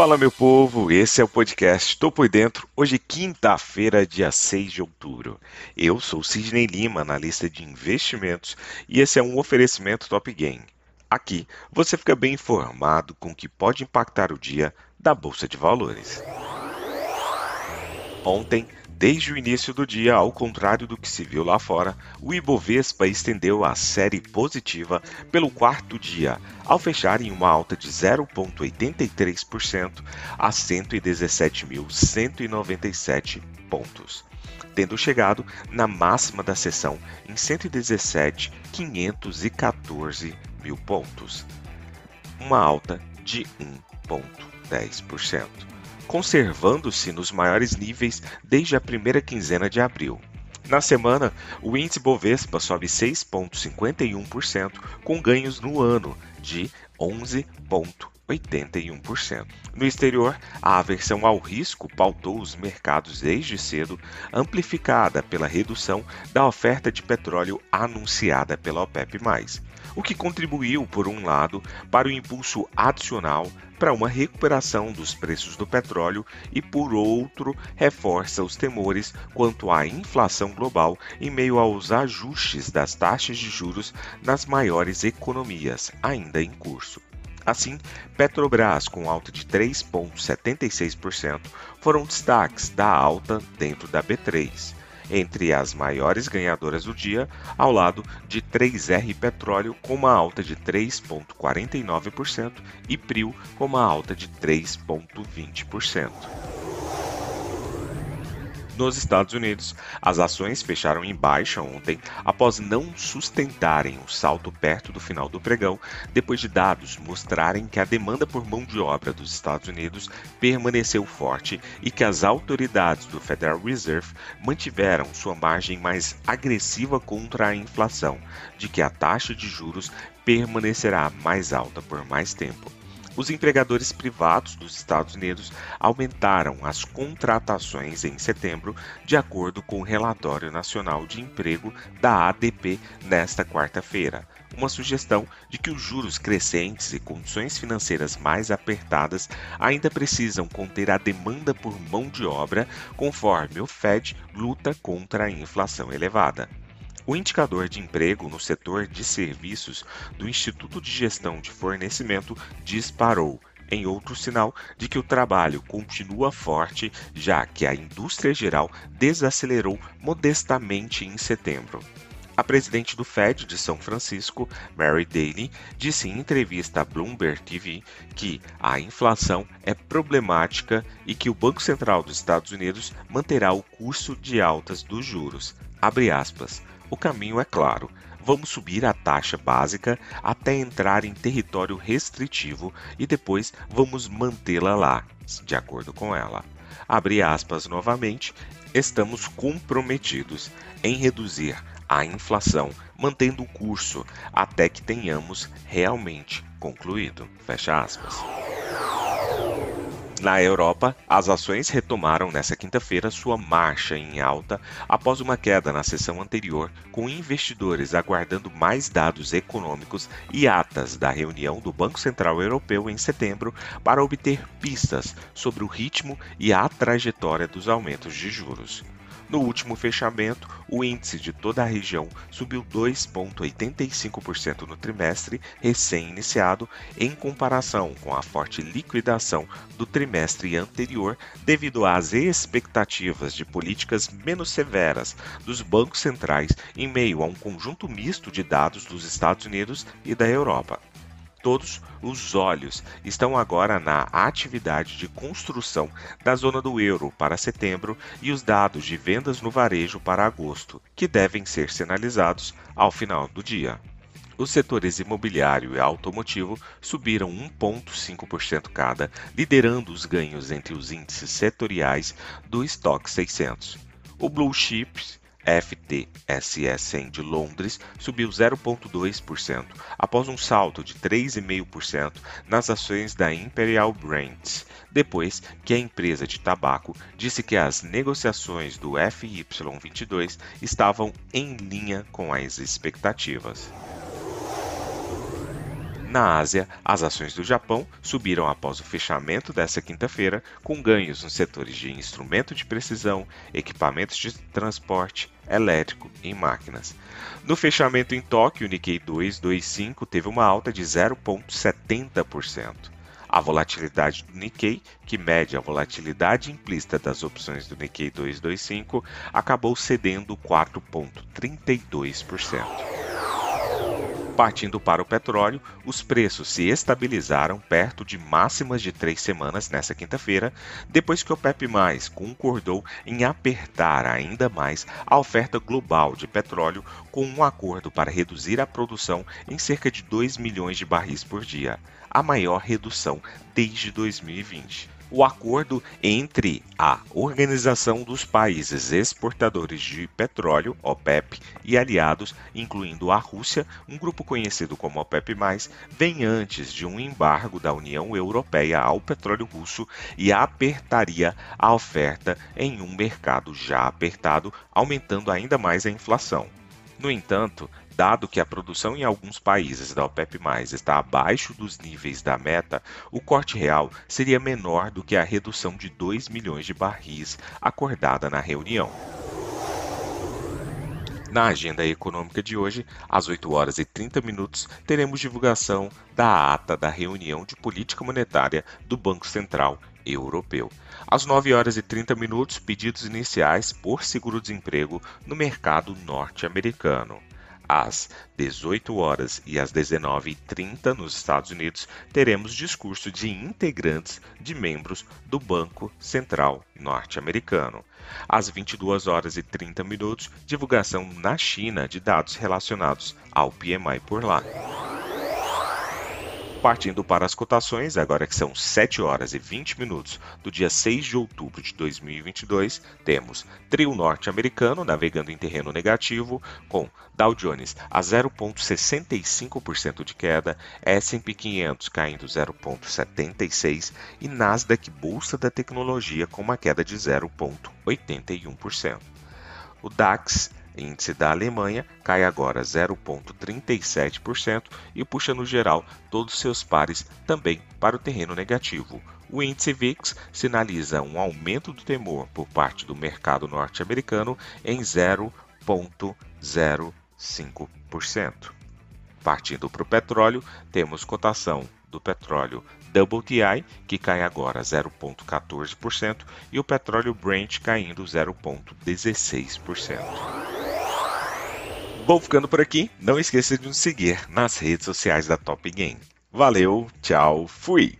Fala meu povo, esse é o podcast Tô por Dentro, hoje quinta-feira, dia 6 de outubro. Eu sou Sidney Lima, analista de investimentos, e esse é um oferecimento Top Game. Aqui você fica bem informado com o que pode impactar o dia da Bolsa de Valores. Ontem, Desde o início do dia, ao contrário do que se viu lá fora, o Ibovespa estendeu a série positiva pelo quarto dia, ao fechar em uma alta de 0,83% a 117.197 pontos, tendo chegado na máxima da sessão em 117.514 mil pontos, uma alta de 1,10% conservando-se nos maiores níveis desde a primeira quinzena de abril. Na semana, o índice Bovespa sobe 6,51%, com ganhos no ano de 11,81%. No exterior, a aversão ao risco pautou os mercados desde cedo, amplificada pela redução da oferta de petróleo anunciada pela OPEP+, o que contribuiu, por um lado, para o impulso adicional para uma recuperação dos preços do petróleo e, por outro, reforça os temores quanto à inflação global em meio aos ajustes das taxas de juros nas maiores economias ainda em curso. Assim, Petrobras, com alta de 3,76%, foram destaques da alta dentro da B3 entre as maiores ganhadoras do dia, ao lado de 3R Petróleo com uma alta de 3,49% e Prio com uma alta de 3,20%. Nos Estados Unidos, as ações fecharam em baixa ontem após não sustentarem o salto perto do final do pregão, depois de dados mostrarem que a demanda por mão de obra dos Estados Unidos permaneceu forte e que as autoridades do Federal Reserve mantiveram sua margem mais agressiva contra a inflação, de que a taxa de juros permanecerá mais alta por mais tempo os empregadores privados dos Estados Unidos aumentaram as contratações em setembro, de acordo com o Relatório Nacional de Emprego da ADP nesta quarta-feira. Uma sugestão de que os juros crescentes e condições financeiras mais apertadas ainda precisam conter a demanda por mão de obra, conforme o Fed luta contra a inflação elevada. O indicador de emprego no setor de serviços do Instituto de Gestão de Fornecimento disparou, em outro sinal de que o trabalho continua forte, já que a indústria geral desacelerou modestamente em setembro. A presidente do Fed de São Francisco, Mary Daly, disse em entrevista à Bloomberg TV que a inflação é problemática e que o Banco Central dos Estados Unidos manterá o curso de altas dos juros. O caminho é claro. Vamos subir a taxa básica até entrar em território restritivo e depois vamos mantê-la lá, de acordo com ela. Abre aspas novamente, estamos comprometidos em reduzir a inflação, mantendo o curso até que tenhamos realmente concluído. Fecha aspas. Na Europa, as ações retomaram nesta quinta-feira sua marcha em alta após uma queda na sessão anterior, com investidores aguardando mais dados econômicos e atas da reunião do Banco Central Europeu em setembro para obter pistas sobre o ritmo e a trajetória dos aumentos de juros. No último fechamento, o índice de toda a região subiu 2,85% no trimestre recém-iniciado, em comparação com a forte liquidação do trimestre anterior, devido às expectativas de políticas menos severas dos bancos centrais em meio a um conjunto misto de dados dos Estados Unidos e da Europa. Todos os olhos estão agora na atividade de construção da zona do euro para setembro e os dados de vendas no varejo para agosto, que devem ser sinalizados ao final do dia. Os setores imobiliário e automotivo subiram 1,5% cada, liderando os ganhos entre os índices setoriais do Stock 600. O Blue Chips FTSE 100 de Londres subiu 0,2%, após um salto de 3,5% nas ações da Imperial Brands, depois que a empresa de tabaco disse que as negociações do FY22 estavam em linha com as expectativas. Na Ásia, as ações do Japão subiram após o fechamento dessa quinta-feira, com ganhos nos setores de instrumento de precisão, equipamentos de transporte, elétrico e máquinas. No fechamento em Tóquio, o Nikkei 225 teve uma alta de 0,70%. A volatilidade do Nikkei, que mede a volatilidade implícita das opções do Nikkei 225, acabou cedendo 4,32%. Partindo para o petróleo, os preços se estabilizaram perto de máximas de três semanas nesta quinta-feira, depois que o OPEP+, concordou em apertar ainda mais a oferta global de petróleo com um acordo para reduzir a produção em cerca de 2 milhões de barris por dia, a maior redução desde 2020 o acordo entre a Organização dos Países Exportadores de Petróleo, OPEP, e aliados, incluindo a Rússia, um grupo conhecido como OPEP+, vem antes de um embargo da União Europeia ao petróleo russo e apertaria a oferta em um mercado já apertado, aumentando ainda mais a inflação. No entanto, Dado que a produção em alguns países da OPEP+, está abaixo dos níveis da meta, o corte real seria menor do que a redução de 2 milhões de barris acordada na reunião. Na agenda econômica de hoje, às 8 horas e 30 minutos, teremos divulgação da ata da reunião de política monetária do Banco Central Europeu. Às 9 horas e 30 minutos, pedidos iniciais por seguro-desemprego no mercado norte-americano às 18 horas e às 19h30 nos Estados Unidos, teremos discurso de integrantes de membros do Banco Central norte-americano. Às 22 horas e 30 minutos, divulgação na China de dados relacionados ao PMI por lá. Partindo para as cotações, agora que são 7 horas e 20 minutos do dia 6 de outubro de 2022, temos trio norte-americano navegando em terreno negativo, com Dow Jones a 0,65% de queda, S&P 500 caindo 0,76% e Nasdaq Bolsa da Tecnologia com uma queda de 0,81%. O DAX índice da Alemanha cai agora 0,37% e puxa no geral todos seus pares também para o terreno negativo. O índice VIX sinaliza um aumento do temor por parte do mercado norte-americano em 0,05%. Partindo para o petróleo, temos cotação do petróleo WTI, que cai agora 0,14%, e o petróleo Brent caindo 0,16%. Vou ficando por aqui. Não esqueça de nos seguir nas redes sociais da Top Game. Valeu, tchau, fui!